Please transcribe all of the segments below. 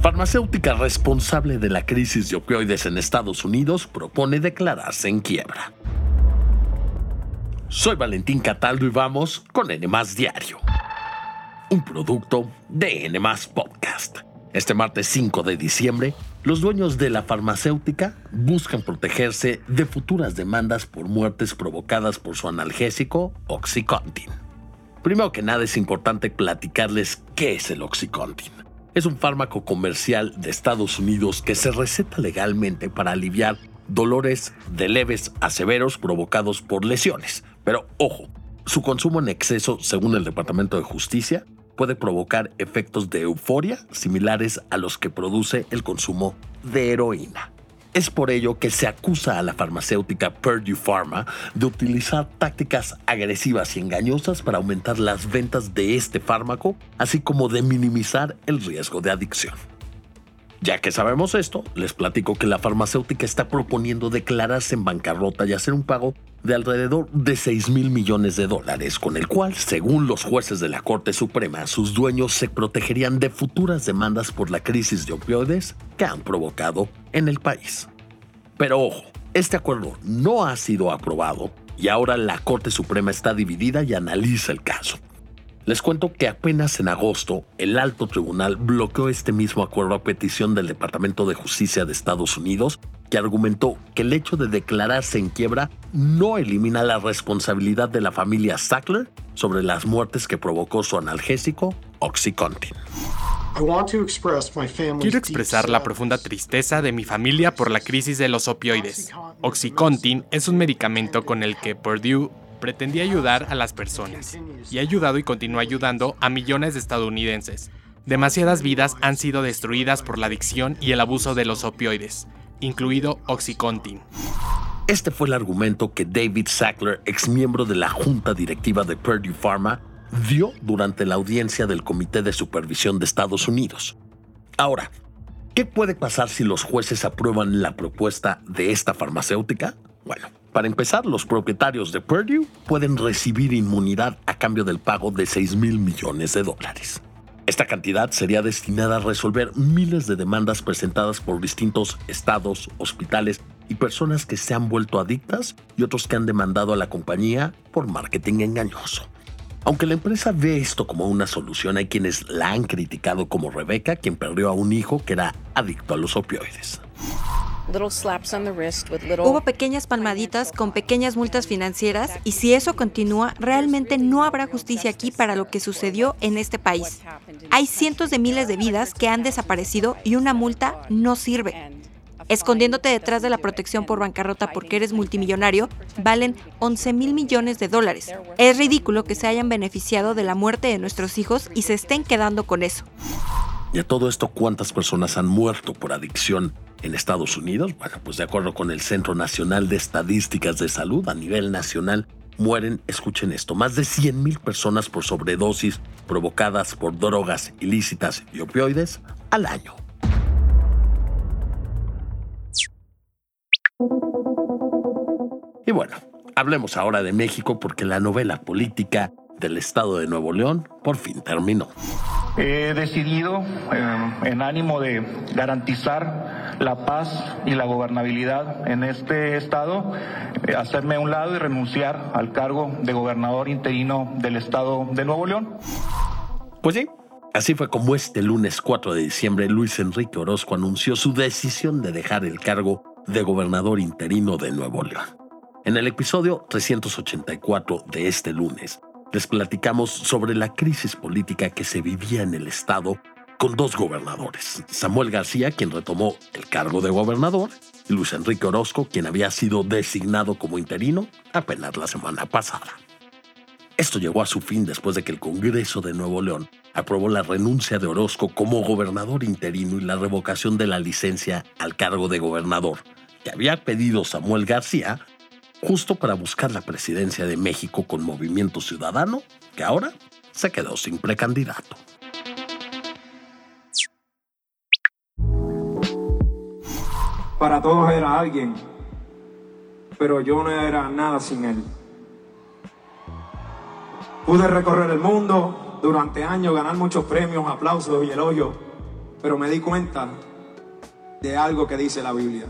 Farmacéutica responsable de la crisis de opioides en Estados Unidos propone declararse en quiebra. Soy Valentín Cataldo y vamos con N Diario, un producto de N Podcast. Este martes 5 de diciembre, los dueños de la farmacéutica buscan protegerse de futuras demandas por muertes provocadas por su analgésico Oxycontin. Primero que nada es importante platicarles qué es el Oxycontin. Es un fármaco comercial de Estados Unidos que se receta legalmente para aliviar dolores de leves a severos provocados por lesiones. Pero ojo, su consumo en exceso, según el Departamento de Justicia, puede provocar efectos de euforia similares a los que produce el consumo de heroína. Es por ello que se acusa a la farmacéutica Purdue Pharma de utilizar tácticas agresivas y engañosas para aumentar las ventas de este fármaco, así como de minimizar el riesgo de adicción. Ya que sabemos esto, les platico que la farmacéutica está proponiendo declararse en bancarrota y hacer un pago de alrededor de 6 mil millones de dólares, con el cual, según los jueces de la Corte Suprema, sus dueños se protegerían de futuras demandas por la crisis de opioides que han provocado en el país. Pero ojo, este acuerdo no ha sido aprobado y ahora la Corte Suprema está dividida y analiza el caso. Les cuento que apenas en agosto el alto tribunal bloqueó este mismo acuerdo a petición del Departamento de Justicia de Estados Unidos, que argumentó que el hecho de declararse en quiebra no elimina la responsabilidad de la familia Sackler sobre las muertes que provocó su analgésico Oxycontin. Quiero expresar la profunda tristeza de mi familia por la crisis de los opioides. Oxycontin es un medicamento con el que Purdue pretendía ayudar a las personas y ha ayudado y continúa ayudando a millones de estadounidenses. Demasiadas vidas han sido destruidas por la adicción y el abuso de los opioides, incluido Oxycontin. Este fue el argumento que David Sackler, ex miembro de la junta directiva de Purdue Pharma, dio durante la audiencia del Comité de Supervisión de Estados Unidos. Ahora, ¿qué puede pasar si los jueces aprueban la propuesta de esta farmacéutica? Bueno, para empezar, los propietarios de Purdue pueden recibir inmunidad a cambio del pago de 6 mil millones de dólares. Esta cantidad sería destinada a resolver miles de demandas presentadas por distintos estados, hospitales y personas que se han vuelto adictas y otros que han demandado a la compañía por marketing engañoso. Aunque la empresa ve esto como una solución, hay quienes la han criticado como Rebeca, quien perdió a un hijo que era adicto a los opioides. Hubo pequeñas palmaditas con pequeñas multas financieras y si eso continúa, realmente no habrá justicia aquí para lo que sucedió en este país. Hay cientos de miles de vidas que han desaparecido y una multa no sirve. Escondiéndote detrás de la protección por bancarrota porque eres multimillonario, valen 11 mil millones de dólares. Es ridículo que se hayan beneficiado de la muerte de nuestros hijos y se estén quedando con eso. ¿Y a todo esto cuántas personas han muerto por adicción en Estados Unidos? Bueno, pues de acuerdo con el Centro Nacional de Estadísticas de Salud a nivel nacional, mueren, escuchen esto, más de 100.000 personas por sobredosis provocadas por drogas ilícitas y opioides al año. Y bueno, hablemos ahora de México porque la novela política del Estado de Nuevo León por fin terminó. He decidido, eh, en ánimo de garantizar la paz y la gobernabilidad en este estado, eh, hacerme a un lado y renunciar al cargo de gobernador interino del estado de Nuevo León. Pues sí, así fue como este lunes 4 de diciembre Luis Enrique Orozco anunció su decisión de dejar el cargo de gobernador interino de Nuevo León. En el episodio 384 de este lunes, les platicamos sobre la crisis política que se vivía en el estado con dos gobernadores, Samuel García, quien retomó el cargo de gobernador, y Luis Enrique Orozco, quien había sido designado como interino apenas la semana pasada. Esto llegó a su fin después de que el Congreso de Nuevo León aprobó la renuncia de Orozco como gobernador interino y la revocación de la licencia al cargo de gobernador, que había pedido Samuel García justo para buscar la presidencia de México con Movimiento Ciudadano, que ahora se quedó sin precandidato. Para todos era alguien, pero yo no era nada sin él. Pude recorrer el mundo durante años, ganar muchos premios, aplausos y elogios, pero me di cuenta de algo que dice la Biblia.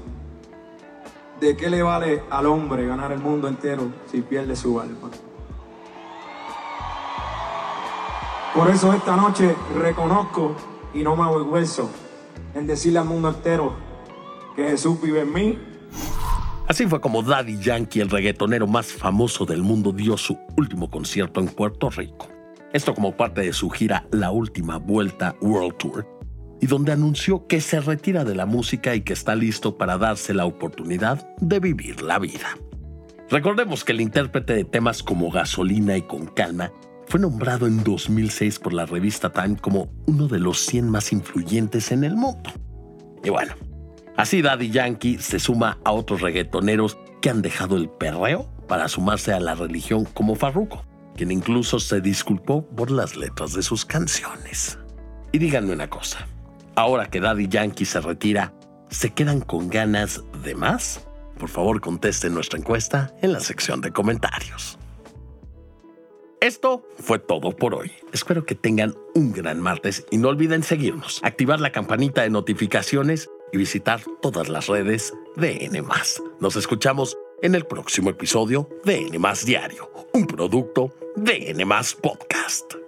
¿De qué le vale al hombre ganar el mundo entero si pierde su alma? Por eso esta noche reconozco y no me avergüenzo en decirle al mundo entero que Jesús vive en mí. Así fue como Daddy Yankee, el reggaetonero más famoso del mundo, dio su último concierto en Puerto Rico. Esto como parte de su gira La Última Vuelta World Tour, y donde anunció que se retira de la música y que está listo para darse la oportunidad de vivir la vida. Recordemos que el intérprete de temas como Gasolina y Con Calma fue nombrado en 2006 por la revista Time como uno de los 100 más influyentes en el mundo. Y bueno, así Daddy Yankee se suma a otros reggaetoneros que han dejado el perreo para sumarse a la religión como Farruko, quien incluso se disculpó por las letras de sus canciones. Y díganme una cosa, ahora que Daddy Yankee se retira, ¿se quedan con ganas de más? Por favor contesten nuestra encuesta en la sección de comentarios. Esto fue todo por hoy. Espero que tengan un gran martes y no olviden seguirnos, activar la campanita de notificaciones y visitar todas las redes de N. Nos escuchamos en el próximo episodio de N Diario, un producto de N Podcast.